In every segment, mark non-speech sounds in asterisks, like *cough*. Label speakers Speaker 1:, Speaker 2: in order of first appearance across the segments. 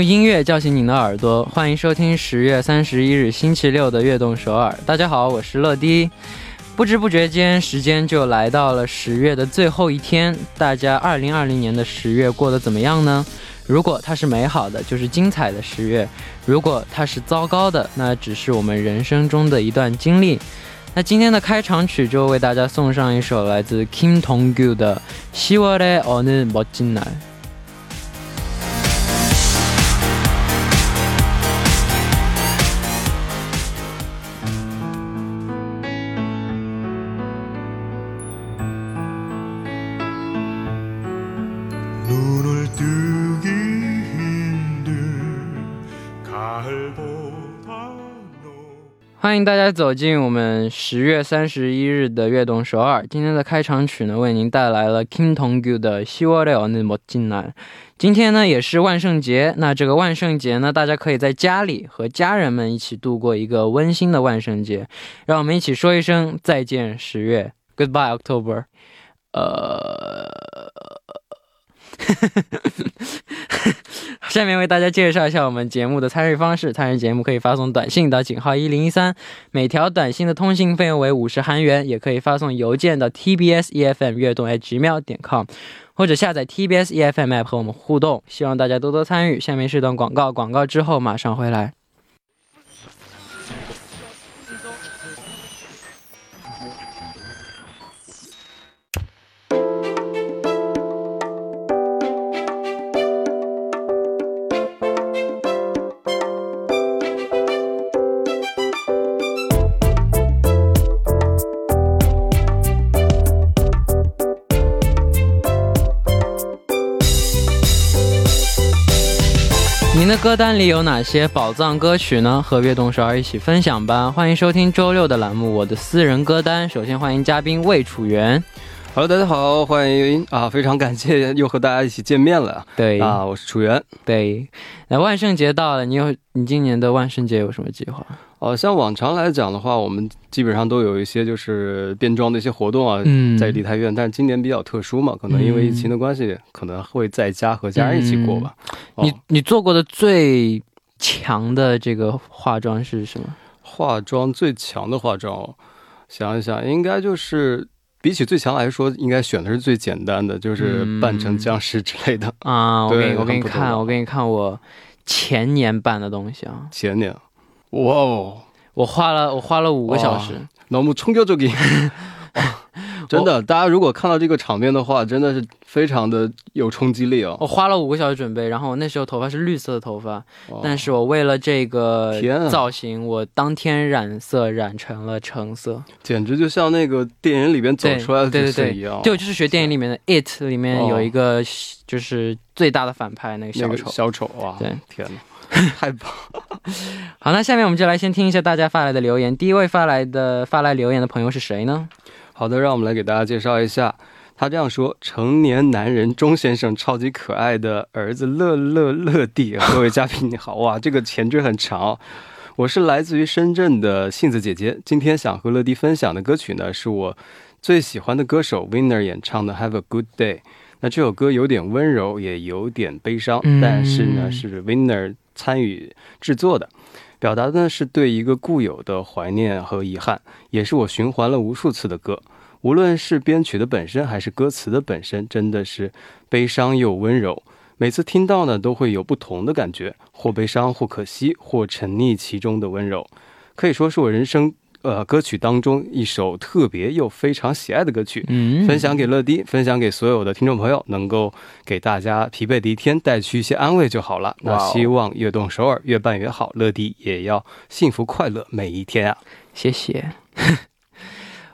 Speaker 1: 用音乐叫醒您的耳朵，欢迎收听十月三十一日星期六的悦动首尔。大家好，我是乐迪。不知不觉间，时间就来到了十月的最后一天。大家二零二零年的十月过得怎么样呢？如果它是美好的，就是精彩的十月；如果它是糟糕的，那只是我们人生中的一段经历。那今天的开场曲就为大家送上一首来自 Kim Tong Gyu 的《10월의어느멋진 날》。 欢迎大家走进我们十月三十一日的乐动首尔。今天的开场曲呢，为您带来了 King Tongiu 的《Si Vale Nemo Jinan》。今天呢，也是万圣节。那这个万圣节呢，大家可以在家里和家人们一起度过一个温馨的万圣节。让我们一起说一声再见，十月，Goodbye October。呃。*laughs* 下面为大家介绍一下我们节目的参与方式。参与节目可以发送短信到井号一零一三，每条短信的通信费用为五十韩元，也可以发送邮件到 tbs efm 悦动 gmail 点 com，或者下载 tbs efm app 和我们互动。希望大家多多参与。下面是一段广告，广告之后马上回来。歌单里有哪些宝藏歌曲呢？和悦动少儿一起分享吧！欢迎收听周六的栏目《我的私人歌单》。首先欢迎嘉宾魏楚元。
Speaker 2: Hello，大家好，欢迎啊！非常感谢又和大家一起见面了
Speaker 1: 对
Speaker 2: 啊！我是楚源。
Speaker 1: 对，那万圣节到了，你有你今年的万圣节有什么计划？
Speaker 2: 哦、像往常来讲的话，我们基本上都有一些就是变装的一些活动啊，
Speaker 1: 嗯
Speaker 2: 在梨泰院。但是今年比较特殊嘛，可能因为疫情的关系，可能会在家和家人一起过吧。哦
Speaker 1: 你你做过的最强的这个化妆是什么？
Speaker 2: 化妆最强的化妆，想一想，应该就是比起最强来说，应该选的是最简单的，就是扮成僵尸之类的。
Speaker 1: 啊，我
Speaker 2: 对
Speaker 1: 给你我给你看，我给你看我前年办的东西啊，
Speaker 2: 前年，哇哦，
Speaker 1: 我花了我花了五个小时。
Speaker 2: 너무충격적인 真的，大家如果看到这个场面的话，真的是非常的有冲击力哦。
Speaker 1: 我花了五个小时准备，然后我那时候头发是绿色的头发，
Speaker 2: 哇
Speaker 1: 但是我为了这个
Speaker 2: 天啊
Speaker 1: 造型，我当天染色染成了橙色。
Speaker 2: 简直就像那个电影里边走
Speaker 1: 对
Speaker 2: 出来的
Speaker 1: 对对对
Speaker 2: 角色一样。
Speaker 1: 对，我就是学电影里面的《It》里面
Speaker 2: 哦
Speaker 1: 有一个就是最大的反派那个
Speaker 2: 那个
Speaker 1: 小丑。
Speaker 2: 小丑啊！
Speaker 1: 对，
Speaker 2: 天哪， *laughs* 太棒！
Speaker 1: 好，那下面我们就来先听一下大家发来的留言。第一位发来的发来留言的朋友是谁呢？
Speaker 2: 好的，让我们来给大家介绍一下。他这样说：成年男人钟先生超级可爱的儿子乐乐乐弟，各位嘉宾你好，*laughs* 哇，这个前缀很长哦。我是来自于深圳的杏子姐姐，今天想和乐迪分享的歌曲呢，是我最喜欢的歌手 Winner 演唱的《Have a Good Day》。那这首歌有点温柔，也有点悲伤，
Speaker 1: 嗯
Speaker 2: 但是呢是 Winner 参与制作的，表达的呢是对一个固有的怀念和遗憾，也是我循环了无数次的歌。无论是编曲的本身，还是歌词的本身，真的是悲伤又温柔。每次听到呢，都会有不同的感觉，或悲伤，或可惜，或沉溺其中的温柔，可以说是我人生呃歌曲当中一首特别又非常喜爱的歌曲。
Speaker 1: 嗯
Speaker 2: 分享给乐迪，分享给所有的听众朋友，能够给大家疲惫的一天带去一些安慰就好了。那希望悦动首尔越办越好，乐迪也要幸福快乐每一天啊！
Speaker 1: 谢谢。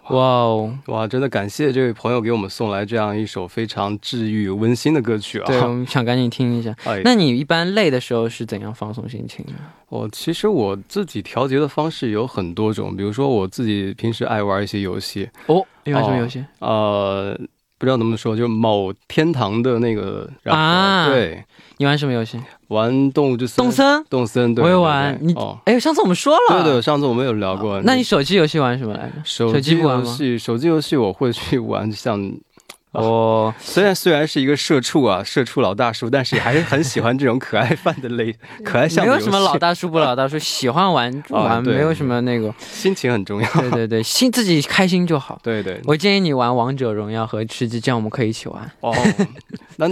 Speaker 1: 哇哦，
Speaker 2: 哇，真的感谢这位朋友给我们送来这样一首非常治愈温馨的歌曲啊！
Speaker 1: 对，我们想赶紧听一下。*laughs*
Speaker 2: 哎，
Speaker 1: 那你一般累的时候是怎样放松心情的？
Speaker 2: 我其实我自己调节的方式有很多种，比如说我自己平时爱玩一些游戏，
Speaker 1: 哦，你玩什么游戏？
Speaker 2: 呃，不知道怎么说，就某天堂的那个然后
Speaker 1: 啊
Speaker 2: 对，
Speaker 1: 你玩什么游戏？
Speaker 2: 玩动物之森，
Speaker 1: 动森。
Speaker 2: 动森，对，
Speaker 1: 我也玩你哎，上次我们说了。
Speaker 2: 对对，上次我们有聊过。
Speaker 1: 那你手机游戏玩什么来着？
Speaker 2: 手
Speaker 1: 手机
Speaker 2: 游戏，手机游戏我会去玩像 *laughs*
Speaker 1: 哦，
Speaker 2: 虽然虽然是一个社畜啊，社畜老大叔，但是还是很喜欢这种可爱范的类 *laughs* 可爱向
Speaker 1: 没有什么老，大叔不老大叔，喜欢玩就玩，
Speaker 2: 对
Speaker 1: 没有什么那个。
Speaker 2: 心情很重要。*laughs*
Speaker 1: 对对对，心自己开心就好。
Speaker 2: 对对，
Speaker 1: 我建议你玩王者荣耀和吃鸡，这样我们可以一起玩。
Speaker 2: 哦，那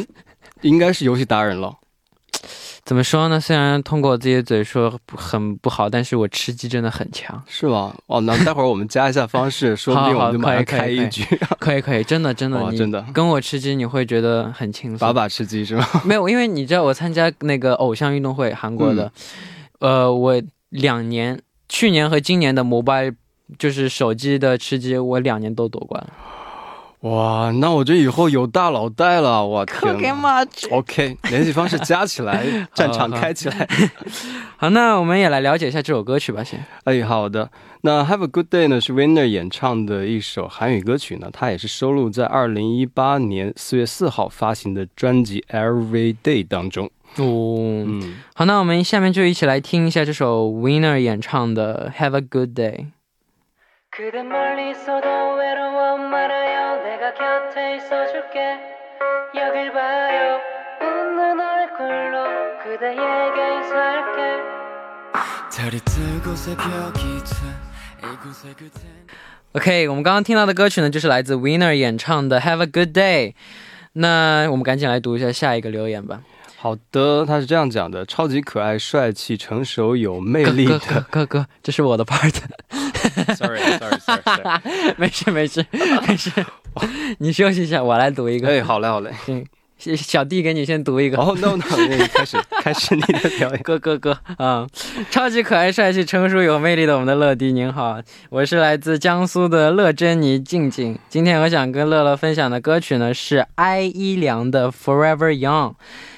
Speaker 2: 应该是游戏达人了。
Speaker 1: 怎么说呢？虽然通过我自己的嘴说不很不好，但是我吃鸡真的很强。
Speaker 2: 是吗？哦，那待会儿我们加一下方式，说不定我们就马上开一局，*laughs*
Speaker 1: 可以可以，真的真的，你
Speaker 2: 真的
Speaker 1: 跟我吃鸡你会觉得很轻松。
Speaker 2: 把把吃鸡是吗？*laughs*
Speaker 1: 没有，因为你知道我参加那个偶像运动会，韩国的，呃，我两年，去年和今年的 mobile 就是手机的吃鸡，我两年都夺冠了。
Speaker 2: 哇，那我这以后有大佬带了，我天哪！
Speaker 1: 妈
Speaker 2: OK，联系方式加起来，*laughs* 战场开起来。*laughs*
Speaker 1: 好，那我们也来了解一下这首歌曲吧，先。
Speaker 2: 哎，好的。那 Have a Good Day 呢是 Winner 演唱的一首韩语歌曲呢，它也是收录在二零一八年四月四号发行的专辑 Every Day 当中。
Speaker 1: 哦，
Speaker 2: 嗯，
Speaker 1: 好，那我们下面就一起来听一下这首 Winner 演唱的 Have a Good Day。
Speaker 3: 곁에 있어줄게 여길 봐요 웃는 얼굴로 그대에게 인사할게
Speaker 4: 달이 뜨고 새벽이 돼 이곳에 그대
Speaker 1: OK，我们刚刚听到的歌曲呢，就是来自 Winner 演唱的 Have a Good Day。那我们赶紧来读一下下一个留言吧。
Speaker 2: 好的，他是这样讲的：超级可爱、帅气、成熟、有魅力
Speaker 1: 哥哥
Speaker 2: 的。
Speaker 1: 哥哥，这是我的 part。
Speaker 2: Sorry，Sorry，Sorry。*laughs*
Speaker 1: 没事没事没事， *laughs* 你休息一下，我来读一个。
Speaker 2: 哎，好嘞，好嘞。
Speaker 1: 小 *laughs* 小弟给你先读一个。
Speaker 2: 哦、no no，那开始 *laughs* 开始你的表演。
Speaker 1: 哥哥哥啊、超级可爱、帅气、成熟、有魅力的我们的乐迪，您好，我是来自江苏的乐珍妮静静。今天我想跟乐乐分享的歌曲呢是艾依良的《Forever Young》。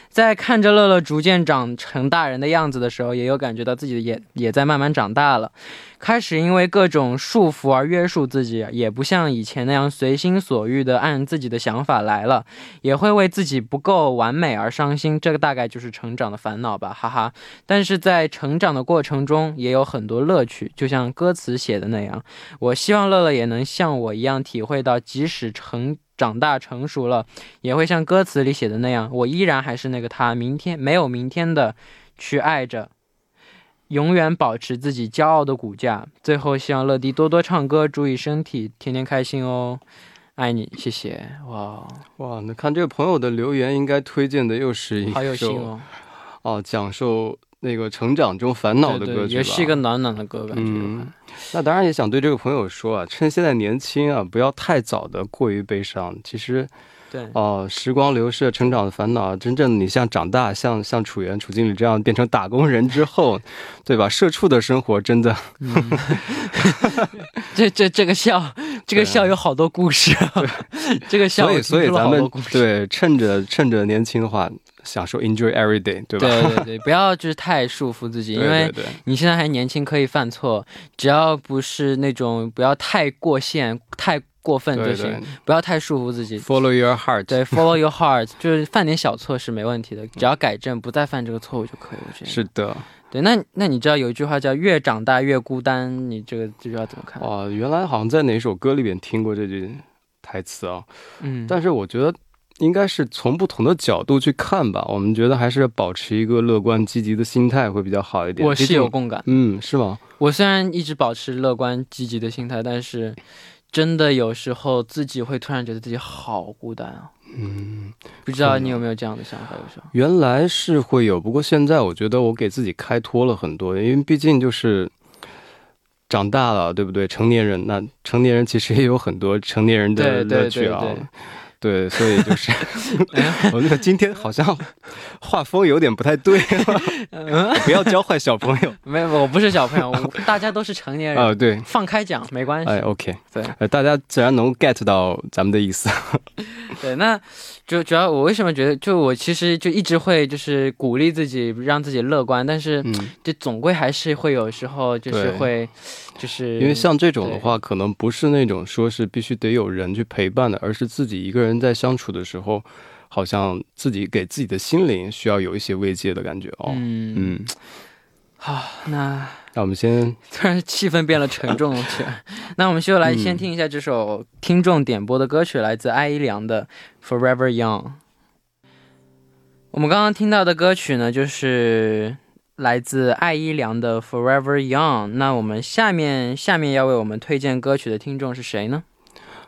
Speaker 1: 在看着乐乐逐渐长成大人的样子的时候，也有感觉到自己也也在慢慢长大了。开始因为各种束缚而约束自己，也不像以前那样随心所欲的按自己的想法来了，也会为自己不够完美而伤心。这个大概就是成长的烦恼吧，哈哈。但是在成长的过程中，也有很多乐趣，就像歌词写的那样。我希望乐乐也能像我一样体会到，即使成。长大成熟了，也会像歌词里写的那样，我依然还是那个他，明天没有明天的去爱着，永远保持自己骄傲的骨架。最后，希望乐迪多多唱歌，注意身体，天天开心哦，爱你，谢谢。哇，
Speaker 2: 哇，那看这个朋友的留言，应该推荐的又是一
Speaker 1: 好有心
Speaker 2: 首
Speaker 1: 哦，
Speaker 2: 哦，讲述那个成长中烦恼的
Speaker 1: 对对
Speaker 2: 歌曲吧。
Speaker 1: 也是一个暖暖的歌，感觉。
Speaker 2: 嗯，那当然也想对这个朋友说啊，趁现在年轻啊，不要太早的过于悲伤。其实
Speaker 1: 对，
Speaker 2: 哦、时光流逝，成长的烦恼，真正你像长大，像像楚源、楚经理这样变成打工人之后，对吧？社畜的生活真的，*laughs*
Speaker 1: 这这这个笑，这个笑有好多故事，啊 *laughs* 这个笑
Speaker 2: 所以所以咱们。对趁着趁着年轻的话，享受 enjoy every day，对吧？
Speaker 1: 对对对，不要就是太束缚自己，*laughs* 因为你现在还年轻，可以犯错，只要不是那种不要太过线、太过分就行，
Speaker 2: 对对
Speaker 1: 不要太束缚自己。
Speaker 2: ，follow your heart，
Speaker 1: 对，follow your *laughs* heart，就是犯点小错是没问题的，只要改正，不再犯这个错误就可以。我觉得
Speaker 2: 是的。
Speaker 1: 对。那那你知道有一句话叫“越长大越孤单”，你这个这句话怎么看？
Speaker 2: 哦，原来好像在哪首歌里边听过这句台词啊，
Speaker 1: 嗯，
Speaker 2: 但是我觉得应该是从不同的角度去看吧。我们觉得还是保持一个乐观积极的心态会比较好一点。
Speaker 1: 我是有共感。
Speaker 2: 嗯，是吗？
Speaker 1: 我虽然一直保持乐观积极的心态，但是真的有时候自己会突然觉得自己好孤单啊。
Speaker 2: 嗯，
Speaker 1: 不知道你有没有这样的想法？有时候，
Speaker 2: 原来是会有，不过现在我觉得我给自己开脱了很多，因为毕竟就是。长大了，对不对？成年人，那成年人其实也有很多成年人的乐趣啊。
Speaker 1: 对
Speaker 2: 对，所以就是，*laughs* 我那个今天好像画风有点不太对，*laughs* 不要教坏小朋友。*laughs*
Speaker 1: 没有，我不是小朋友，我大家都是成年人，
Speaker 2: 啊。对，
Speaker 1: 放开讲没关系。
Speaker 2: 哎，OK，
Speaker 1: 对。
Speaker 2: 呃，大家自然能 get 到咱们的意思。
Speaker 1: 对，那就主要我为什么觉得，就我其实就一直会就是鼓励自己，让自己乐观，但是
Speaker 2: 嗯，
Speaker 1: 就总归还是会有时候就是会，就是
Speaker 2: 因为像这种的话，可能不是那种说是必须得有人去陪伴的，而是自己一个人在相处的时候，好像自己给自己的心灵需要有一些慰藉的感觉哦。
Speaker 1: 嗯
Speaker 2: 嗯，
Speaker 1: 好，那
Speaker 2: 那我们先 *laughs*
Speaker 1: 突然气氛变了沉重起来。那我们就来先听一下这首听众点播的歌曲，来自艾依良的《Forever Young》。我们刚刚听到的歌曲呢，就是来自艾依良的《Forever Young》。那我们下面下面要为我们推荐歌曲的听众是谁呢？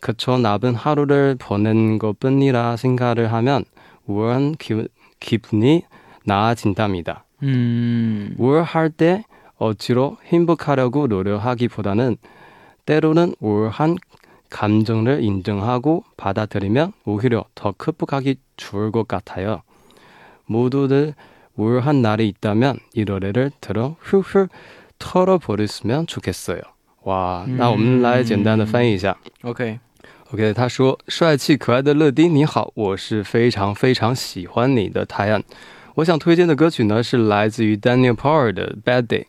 Speaker 2: 그저 나쁜 하루를 보낸 것뿐이라 생각을 하면 우울한 기, 기분이 나아진답니다.
Speaker 1: 음,
Speaker 2: 우울할 때 억지로 행복하려고 노력하기보다는 때로는 우울한 감정을 인정하고 받아들이면 오히려 더 극복하기 좋을 것 같아요. 모두들 우울한 날이 있다면 이 노래를 들어 훌훌 털어버렸으면 좋겠어요. 와,
Speaker 1: 嗯
Speaker 2: 那我们来简单的翻译一下。
Speaker 1: OK，
Speaker 2: OK，他说：“帅气可爱的乐丁，你好，我是非常非常喜欢你的泰安。我想推荐的歌曲呢是来自于 Daniel Power 的《Bad Day》。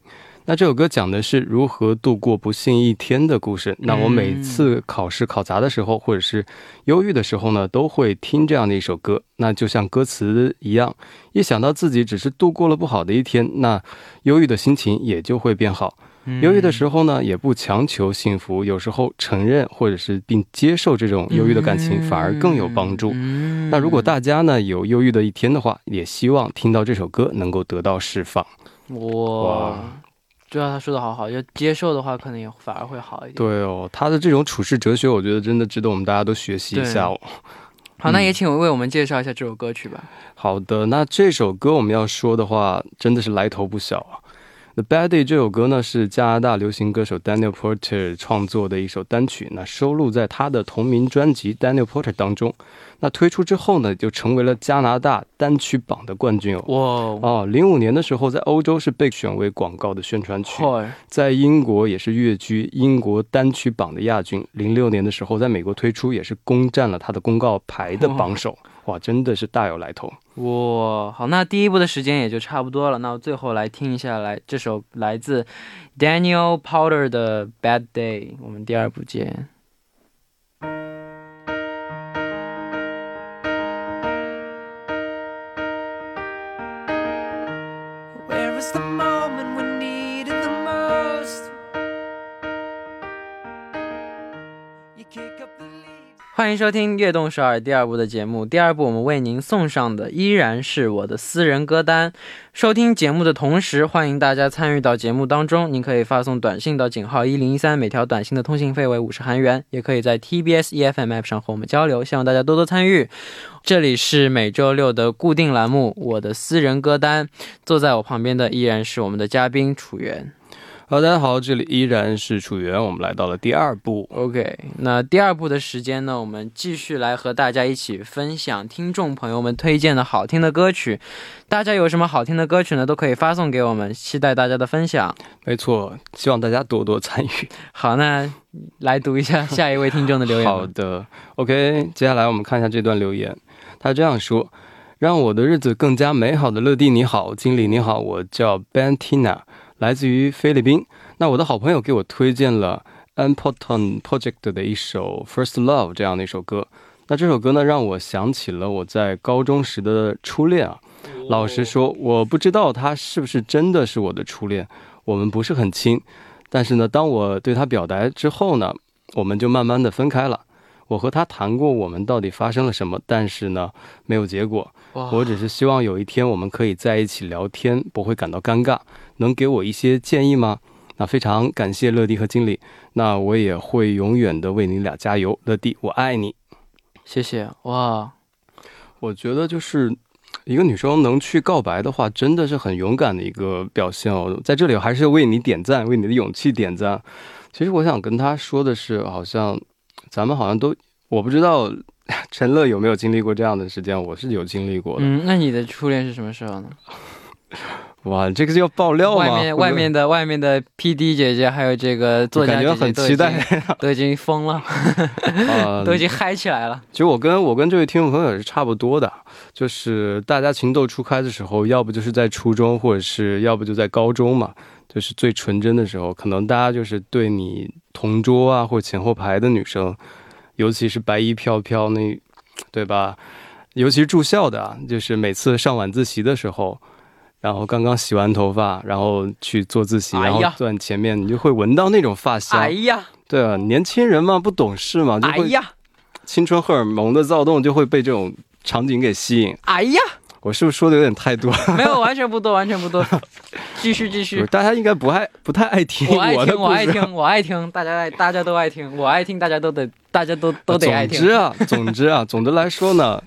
Speaker 2: 那这首歌讲的是如何度过不幸一天的故事。那我每次考试考砸的时候，或者是忧郁的时候呢，都会听这样的一首歌。那就像歌词一样，一想到自己只是度过了不好的一天，那忧郁的心情也就会变好。忧郁的时候呢，也不强求幸福，有时候承认或者是并接受这种忧郁的感情，反而更有帮助。
Speaker 1: 嗯
Speaker 2: 那如果大家呢有忧郁的一天的话，也希望听到这首歌能够得到释放。
Speaker 1: 哇
Speaker 2: 哇，
Speaker 1: 对啊，他说的好好，要接受的话，可能也反而会好一点。
Speaker 2: 对哦，他的这种处事哲学，我觉得真的值得我们大家都学习一下哦。
Speaker 1: 好，那
Speaker 2: 嗯
Speaker 1: 也请为我们介绍一下这首歌曲吧。
Speaker 2: 好的，那这首歌我们要说的话，真的是来头不小啊。The Bad Day 这首歌呢，是加拿大流行歌手 Daniel Porter 创作的一首单曲，那收录在他的同名专辑 Daniel Porter 当中。那推出之后呢，就成为了加拿大单曲榜的冠军哦。
Speaker 1: 哇，
Speaker 2: 哦，零五年的时候，在欧洲是被选为广告的宣传曲，
Speaker 1: 嚯，
Speaker 2: 在英国也是跃居英国单曲榜的亚军。零六年的时候，在美国推出，也是攻占了他的公告牌的榜首。哇，真的是大有来头。
Speaker 1: 哇，好，那第一部的时间也就差不多了。那我最后来听一下来这首来自 Daniel Powder 的《Bad Day》，我们第二部见。
Speaker 4: Where is the
Speaker 1: 欢迎收听《悦动首尔》第二部的节目。第二部我们为您送上的依然是我的私人歌单。收听节目的同时，欢迎大家参与到节目当中。您可以发送短信到井号一零一三，每条短信的通信费为五十韩元。也可以在 TBS EFM App 上和我们交流，希望大家多多参与。这里是每周六的固定栏目《我的私人歌单》。坐在我旁边的依然是我们的嘉宾楚源。
Speaker 2: 好，大家好，这里依然是楚源，我们来到了第二部。
Speaker 1: OK，那第二部的时间呢，我们继续来和大家一起分享听众朋友们推荐的好听的歌曲。大家有什么好听的歌曲呢，都可以发送给我们，期待大家的分享。
Speaker 2: 没错，希望大家多多参与。*laughs*
Speaker 1: 好，那来读一下 *laughs* 下一位听众的留言。
Speaker 2: 好的，OK，接下来我们看一下这段留言。他这样说：“让我的日子更加美好的乐蒂你好，经理你好，我叫 Bentina，来自于菲律宾。那我的好朋友给我推荐了 Important Project 的一首 First Love 这样的一首歌。那这首歌呢，让我想起了我在高中时的初恋啊。老实说，我不知道他是不是真的是我的初恋，我们不是很亲。但是呢，当我对他表白之后呢，我们就慢慢的分开了。我和他谈过我们到底发生了什么，但是呢，没有结果。我只是希望有一天我们可以在一起聊天，不会感到尴尬。能给我一些建议吗？那非常感谢乐迪和经理，那我也会永远的为你俩加油。乐迪，我爱你。
Speaker 1: 谢谢哇，
Speaker 2: 我觉得就是一个女生能去告白的话，真的是很勇敢的一个表现哦。在这里，还是为你点赞，为你的勇气点赞。其实我想跟他说的是，好像咱们好像都，我不知道 *laughs* 陈乐有没有经历过这样的时间，我是有经历过的。
Speaker 1: 嗯，那你的初恋是什么时候呢？*laughs*
Speaker 2: 哇，这个是要爆料吗？
Speaker 1: 外面外面的外面的 P D 姐姐还有这个作家
Speaker 2: 感觉
Speaker 1: 姐姐都已
Speaker 2: 很期待
Speaker 1: 都已经疯了，*laughs*
Speaker 2: 啊
Speaker 1: 都已经嗨起来了。
Speaker 2: 其实我跟我跟这位听众朋友也是差不多的，就是大家情窦初开的时候，要不就是在初中，或者是要不就在高中嘛，就是最纯真的时候，可能大家就是对你同桌啊或者前后排的女生，尤其是白衣飘飘那，对吧？尤其是住校的啊，就是每次上晚自习的时候。然后刚刚洗完头发，然后去做自习，然后坐在前面，你就会闻到那种发香。
Speaker 1: 哎呀，
Speaker 2: 对啊，年轻人嘛，不懂事嘛，就会
Speaker 1: 哎呀，
Speaker 2: 青春荷尔蒙的躁动就会被这种场景给吸引。
Speaker 1: 哎呀，
Speaker 2: 我是不是说的有点太多？
Speaker 1: 没有，完全不多，完全不多。继 *laughs* 续继续，
Speaker 2: 大家应该不爱不太爱听
Speaker 1: 我爱听，我。爱听，我爱听，大家爱，大家都爱听，我爱听，大家都得，大家都都得爱听
Speaker 2: 总之。啊，总之啊，总的来说呢，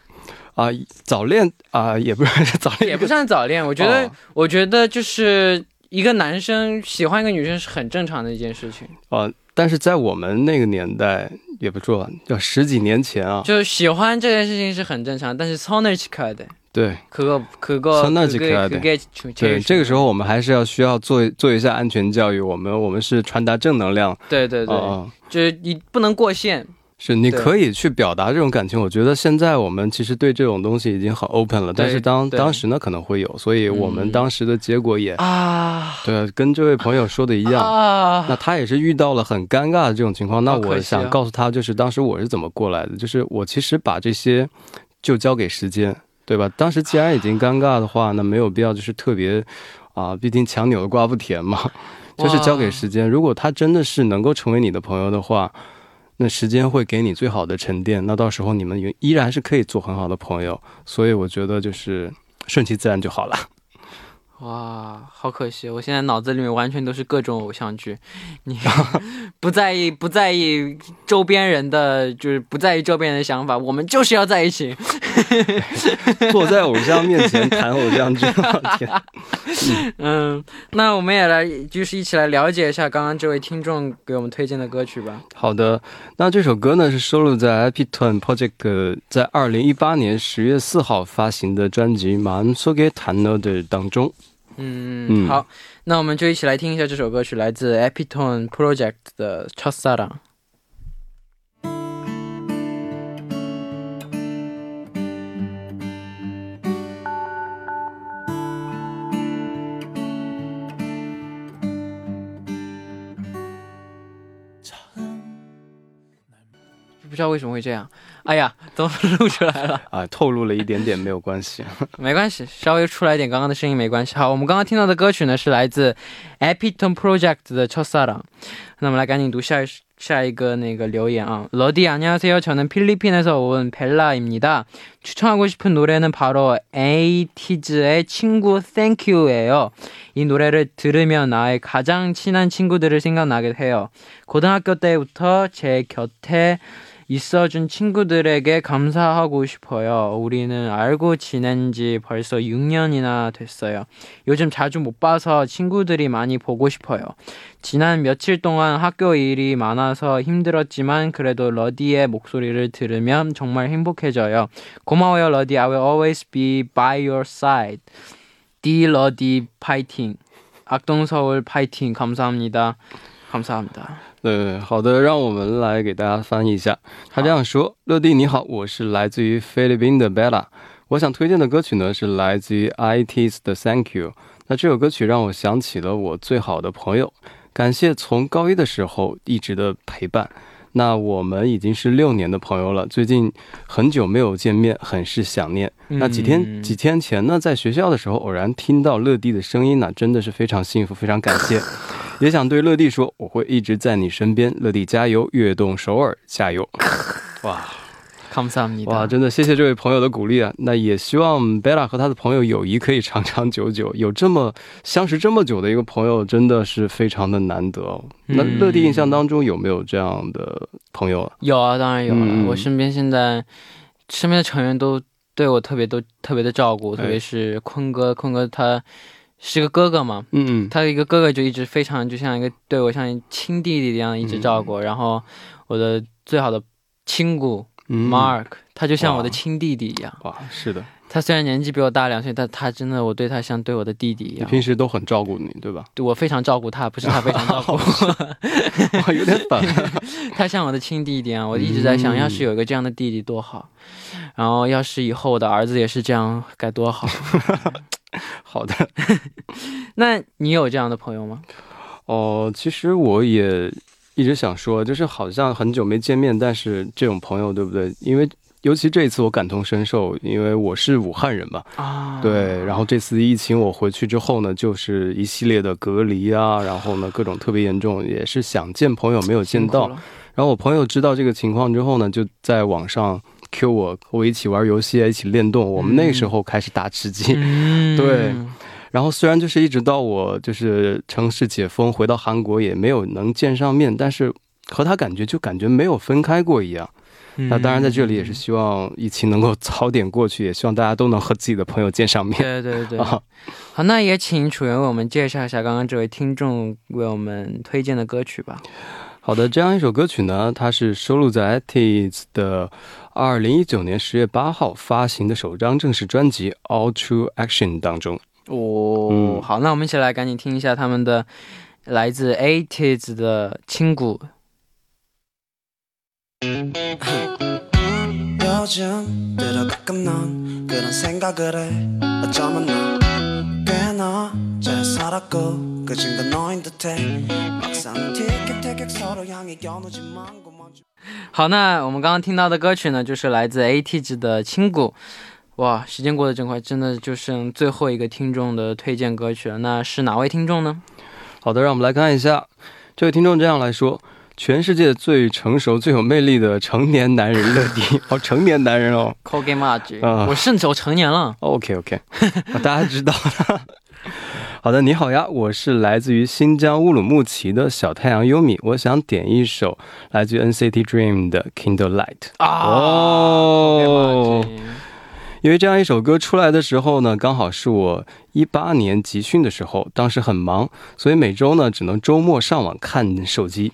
Speaker 2: 啊、早恋啊、也不是早恋，
Speaker 1: 也不算早恋，我觉得，
Speaker 2: 哦。
Speaker 1: 我觉得就是一个男生喜欢一个女生是很正常的一件事情，
Speaker 2: 啊、但是在我们那个年代，也不说要十几年前啊，
Speaker 1: 就喜欢这件事情是很正常，但是操那是可的，
Speaker 2: 对。
Speaker 1: 可个可个
Speaker 2: 操那是可的对，这个时候我们还是要需要做做一下安全教育。我们我们是传达正能量，
Speaker 1: 对对对，
Speaker 2: 啊、
Speaker 1: 就是你不能过线，
Speaker 2: 是你可以去表达这种感情。我觉得现在我们其实对这种东西已经很 open 了，但是当当时呢可能会有，所以我们
Speaker 1: 嗯
Speaker 2: 当时的结果也、
Speaker 1: 啊
Speaker 2: 对，跟这位朋友说的一样。
Speaker 1: 啊，
Speaker 2: 那他也是遇到了很尴尬的这种情况，那我想告诉他，就是当时我是怎么过来的，就是我其实把这些就交给时间，对吧？当时既然已经尴尬的话，那没有必要就是特别啊，毕竟强扭的瓜不甜嘛，*laughs* 就是交给时间。如果他真的是能够成为你的朋友的话，那时间会给你最好的沉淀，那到时候你们依然是可以做很好的朋友。所以我觉得就是顺其自然就好了。*laughs*
Speaker 1: 哇，好可惜！我现在脑子里面完全都是各种偶像剧，你 *laughs* 不在意不在意周边人的，就是不在意周边人的想法，我们就是要在一起。*laughs*
Speaker 2: 坐在偶像面前谈偶像剧哈 *laughs*
Speaker 1: 嗯那我们也来就是一起来了解一下刚刚这位听众给我们推荐的歌曲吧。
Speaker 2: 好的那这首歌呢是收录在 Epitone project 在二零一八年十月四号发行的专辑 mansoga 的当中。
Speaker 1: 嗯好那我们就一起来听一下这首歌曲来自 Epitone project 的 cho sara 不知道为什么会这样，哎呀，都录出来了。
Speaker 2: 啊，透露了一点点没有关系。
Speaker 1: 没关系，稍微出来一点刚刚的声音没关系。好，我们刚刚听到的歌曲呢是来自 Epitone Project 的《첫사랑》。那我们来赶紧读下一下一个那个留言啊。러디안녕하세요저는필리핀에서온벨라입니다 추천하고 싶은 노래는 바로 에이티즈의 친구 Thank You예요. 이 노래를 들으면 나의 가장 친한 친구들을 생각나게 해요. 고등학교 때부터 제 곁에 있어준 친구들에게 감사하고 싶어요. 우리는 알고 지낸 지 벌써 6년이나 됐어요. 요즘 자주 못 봐서 친구들이 많이 보고 싶어요. 지난 며칠 동안 학교 일이 많아서 힘들었지만 그래도 러디의 목소리를 들으면 정말 행복해져요. 고마워요, 러디. I will always be by your side. D 러디 파이팅. 악동서울 파이팅. 감사합니다. 감사합니다.
Speaker 2: 对，好的，让我们来给大家翻译一下。他这样说：“乐蒂你好，我是来自于菲律宾的 Bella，我想推荐的歌曲呢是来自于 IT's 的 Thank You。那这首歌曲让我想起了我最好的朋友，感谢从高一的时候一直的陪伴。那我们已经是六年的朋友了，最近很久没有见面，很是想念。那几天
Speaker 1: 嗯
Speaker 2: 几天前呢，在学校的时候偶然听到乐蒂的声音呢，真的是非常幸福，非常感谢。*laughs* 也想对乐蒂说，我会一直在你身边，乐蒂加油，跃动首尔加油！*laughs* 哇
Speaker 1: 감사합니다.
Speaker 2: 哇，真的谢谢这位朋友的鼓励啊！那也希望贝拉和他的朋友友谊可以长长久久。有这么相识这么久的一个朋友，真的是非常的难得哦。那
Speaker 1: 嗯
Speaker 2: 乐蒂印象当中有没有这样的朋友啊？
Speaker 1: 有啊，当然有了。
Speaker 2: 嗯
Speaker 1: 我身边现在身边的成员都对我特别都特别的照顾，
Speaker 2: 哎
Speaker 1: 特别是坤哥，坤哥他是个哥哥嘛，
Speaker 2: 嗯嗯，
Speaker 1: 他一个哥哥就一直非常就像一个对我像亲弟弟一样一直照顾。然后我的最好的亲姑
Speaker 2: 嗯
Speaker 1: Mark，他就像我的亲弟弟一样。
Speaker 2: 哇，是的，
Speaker 1: 他虽然年纪比我大两岁，但他真的我对他像对我的弟弟一
Speaker 2: 你
Speaker 1: 样。
Speaker 2: 平时都很照顾你，对吧？
Speaker 1: 对我非常照顾他，不是他非常照顾我，*laughs*
Speaker 2: 哇，有点反。*laughs*
Speaker 1: 他像我的亲弟弟啊！我一直在想，
Speaker 2: 嗯
Speaker 1: 要是有一个这样的弟弟多好，然后要是以后我的儿子也是这样，该多好。*laughs*
Speaker 2: 好的。
Speaker 1: 那你有这样的朋友吗？
Speaker 2: 哦，其实我也一直想说，就是好像很久没见面，但是这种朋友，对不对？因为尤其这一次我感同身受，因为我是武汉人嘛，
Speaker 1: 啊，
Speaker 2: 对。然后这次疫情我回去之后呢，就是一系列的隔离啊，然后呢各种特别严重，也是想见朋友没有见到。然后我朋友知道这个情况之后呢，就在网上 Q 我，和我一起玩游戏啊，一起练动。我们那时候开始打吃鸡，
Speaker 1: 嗯
Speaker 2: 对然后虽然就是一直到我就是城市解封回到韩国也没有能见上面，但是和他感觉就感觉没有分开过一样。那当然在这里也是希望疫情能够早点过去，也希望大家都能和自己的朋友见上面。
Speaker 1: 对对对，*laughs*
Speaker 2: 啊
Speaker 1: 好，那也请楚源为我们介绍一下刚刚这位听众为我们推荐的歌曲吧。
Speaker 2: 好的，这样一首歌曲呢，它是收录在 ETIZ 的二零一九年十月八号发行的首张正式专辑《All True Action》当中。
Speaker 1: 哦，好，那我们一起来赶紧听一下他们的来自
Speaker 4: a t e s 的轻鼓。
Speaker 1: 好，那我们刚刚听到的歌曲呢，就是来自 a t e s 的轻鼓。哇，时间过得真快，真的就剩最后一个听众的推荐歌曲了。那是哪位听众呢？
Speaker 2: 好的，让我们来看一下，这位听众这样来说：全世界最成熟、最有魅力的成年男人乐迪，*laughs* 哦，成年男人哦
Speaker 1: c o g a m a g
Speaker 2: 啊
Speaker 1: 我甚至我成年了。
Speaker 2: ，OK OK，大家知道了。*laughs* 好的，你好呀，我是来自于新疆乌鲁木齐的小太阳优米，我想点一首来自于 NCT Dream 的 Kindle Light。
Speaker 1: 啊
Speaker 2: 哦因为这样一首歌出来的时候呢，刚好是我一八年集训的时候，当时很忙，所以每周呢只能周末上网看手机。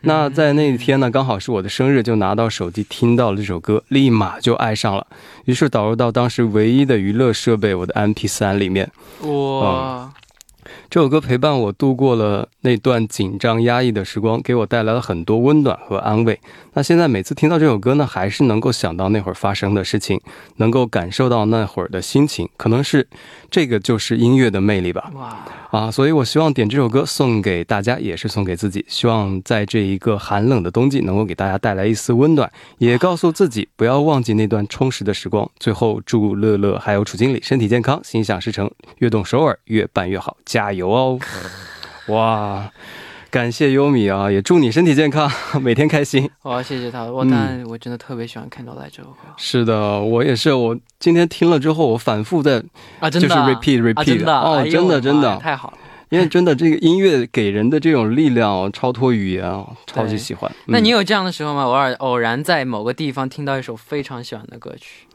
Speaker 2: 那在那一天呢，刚好是我的生日，就拿到手机听到了这首歌，立马就爱上了，于是导入到当时唯一的娱乐设备我的 MP 3里面。
Speaker 1: 哇，
Speaker 2: 这首歌陪伴我度过了那段紧张压抑的时光，给我带来了很多温暖和安慰。那现在每次听到这首歌呢，还是能够想到那会儿发生的事情，能够感受到那会儿的心情。可能是这个就是音乐的魅力吧。
Speaker 1: 哇，
Speaker 2: 啊，所以我希望点这首歌送给大家，也是送给自己。希望在这一个寒冷的冬季，能够给大家带来一丝温暖，也告诉自己不要忘记那段充实的时光。最后，祝乐乐还有楚经理身体健康，心想事成，越动首尔越办越好，加油哦！哇，感谢优米啊，也祝你身体健康，*laughs* 每天开心。
Speaker 1: 我要谢谢他。我
Speaker 2: 嗯
Speaker 1: 但我真的特别喜欢《看到来》这首歌
Speaker 2: 是的，我也是，我今天听了之后，我反复在，
Speaker 1: 啊，真
Speaker 2: 就是 repeat repeat，、
Speaker 1: 啊，真的
Speaker 2: 哦，
Speaker 1: 哎
Speaker 2: 真的真的，
Speaker 1: 太好了。
Speaker 2: 因为真的这个音乐给人的这种力量哦，超脱语言哦，超级喜欢。嗯
Speaker 1: 那你有这样的时候吗？偶尔偶然在某个地方听到一首非常喜欢的歌曲，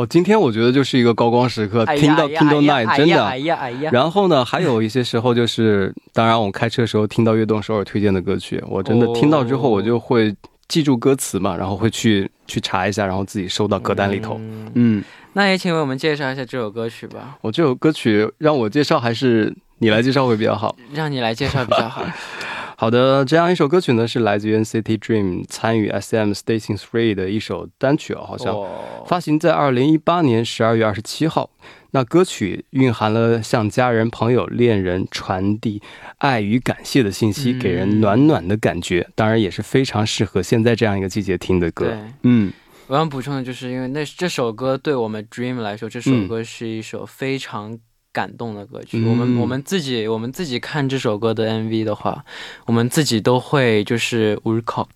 Speaker 2: 我今天我觉得就是一个高光时刻，听到
Speaker 1: 哎呀
Speaker 2: Kindle
Speaker 1: 哎呀
Speaker 2: Night 真的。
Speaker 1: 哎呀哎呀，
Speaker 2: 然后呢，还有一些时候就是，当然我开车的时候听到悦动首尔推荐的歌曲，我真的听到之后
Speaker 1: 哦
Speaker 2: 我就会记住歌词嘛，然后会去去查一下，然后自己收到歌单里头。
Speaker 1: 嗯
Speaker 2: 嗯，
Speaker 1: 那也请为我们介绍一下这首歌曲吧，
Speaker 2: 我这首歌曲让我介绍还是你来介绍会比较好。
Speaker 1: 让你来介绍比较好。*laughs*
Speaker 2: 好的，这样一首歌曲呢是来自于 NCT Dream 参与 SM Station Three 的一首单曲哦，好像。
Speaker 1: 哦
Speaker 2: 发行在二零一八年十二月二十七号。那歌曲蕴含了向家人、朋友、恋人传递爱与感谢的信息，
Speaker 1: 嗯
Speaker 2: 给人暖暖的感觉。当然，也是非常适合现在这样一个季节听的歌
Speaker 1: 对。，
Speaker 2: 嗯，
Speaker 1: 我想补充的就是，因为那这首歌对我们 Dream 来说，这首歌是一首非常感动的歌曲。
Speaker 2: 嗯
Speaker 1: 我们我们自己我们自己看这首歌的 MV 的话，我们自己都会就是울컥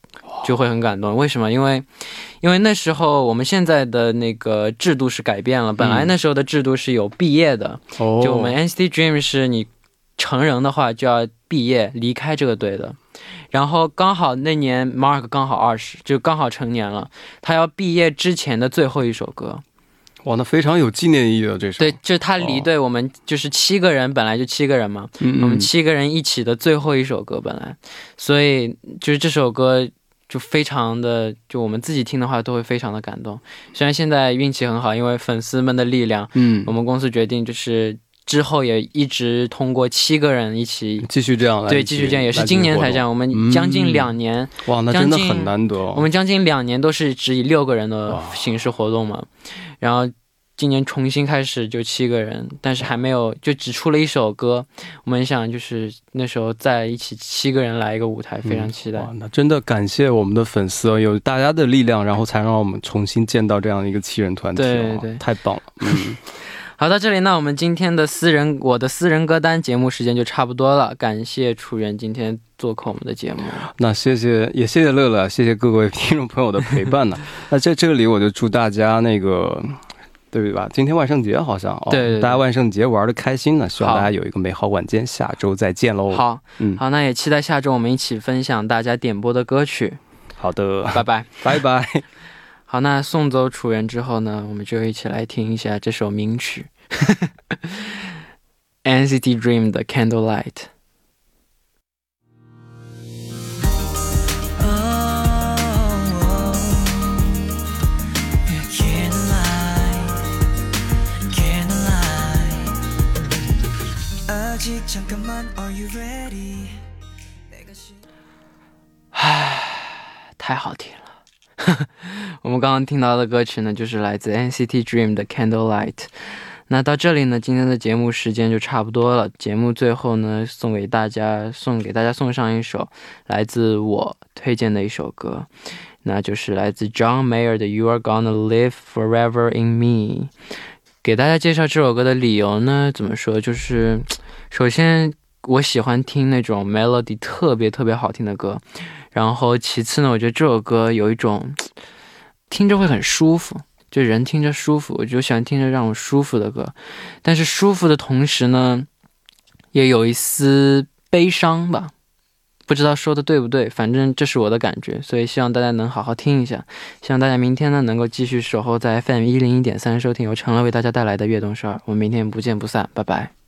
Speaker 1: 就会很感动。为什么？因为因为那时候我们现在的那个制度是改变了，本来那时候的制度是有毕业的，
Speaker 2: 哦，
Speaker 1: 就我们 NCT Dream 是你成人的话就要毕业离开这个队的，然后刚好那年 Mark 刚好二十，就刚好成年了，他要毕业之前的最后一首歌，
Speaker 2: 哇，那非常有纪念意义的这首。
Speaker 1: 对，就是他离队，我们就是七个人，本来就七个人嘛，
Speaker 2: 嗯，嗯
Speaker 1: 我们七个人一起的最后一首歌本来，所以就是这首歌。就非常的，就我们自己听的话都会非常的感动。虽然现在运气很好，因为粉丝们的力量，
Speaker 2: 嗯
Speaker 1: 我，们公司决定就是之后也一直通过七个人一起。
Speaker 2: 继续这样来，
Speaker 1: 对，继续这样，也是今年才这样。我们将近两年，
Speaker 2: 哇，那真的很难得哦。
Speaker 1: 我们将近两年都是只以六个人的形式活动嘛，然后今年重新开始就七个人，但是还没有就只出了一首歌。我们想就是那时候在一起七个人来一个舞台，非常期待。
Speaker 2: 哇，那真的感谢我们的粉丝哦，有大家的力量，然后才让我们重新见到这样一个七人团体、哦，
Speaker 1: 对对
Speaker 2: 太棒了。嗯，*laughs*
Speaker 1: 好，到这里呢，我们今天的私人我的私人歌单节目时间就差不多了。感谢楚源今天做客我们的节目。
Speaker 2: 那谢谢，也谢谢乐乐，谢谢各位听众朋友的陪伴呢。*laughs* 那在这里，我就祝大家那个。对吧？今天万圣节好像哦，
Speaker 1: 对对对
Speaker 2: 大家万圣节玩的开心呢，希望大家有一个美好晚间，下周再见喽。，
Speaker 1: 好，
Speaker 2: 嗯，
Speaker 1: 好，那也期待下周我们一起分享大家点播的歌曲。
Speaker 2: 好的，
Speaker 1: 拜拜。
Speaker 2: 拜拜。*laughs*
Speaker 1: 好，那送走楚原之后呢，我们就一起来听一下这首名曲 *laughs* ——NCT Dream 的《Candlelight》。
Speaker 4: 唉，*sighs*
Speaker 1: 太好听了。*laughs* 我们刚刚听到的歌曲呢，就是来自 NCT Dream 的 Candlelight。那到这里呢，今天的节目时间就差不多了。节目最后呢，送给大家送给大家送上一首来自我推荐的一首歌，那就是来自 John Mayer 的 You Are Gonna Live Forever in Me。给大家介绍这首歌的理由呢，怎么说？就是首先我喜欢听那种 melody 特别特别好听的歌，然后其次呢，我觉得这首歌有一种听着会很舒服，就人听着舒服，我就喜欢听着让我舒服的歌。但是舒服的同时呢，也有一丝悲伤吧。不知道说的对不对，反正这是我的感觉，所以希望大家能好好听一下。希望大家明天呢能够继续守候在 FM 一零一点三，收听由陈乐为大家带来的悦动十二。我们明天不见不散，拜拜。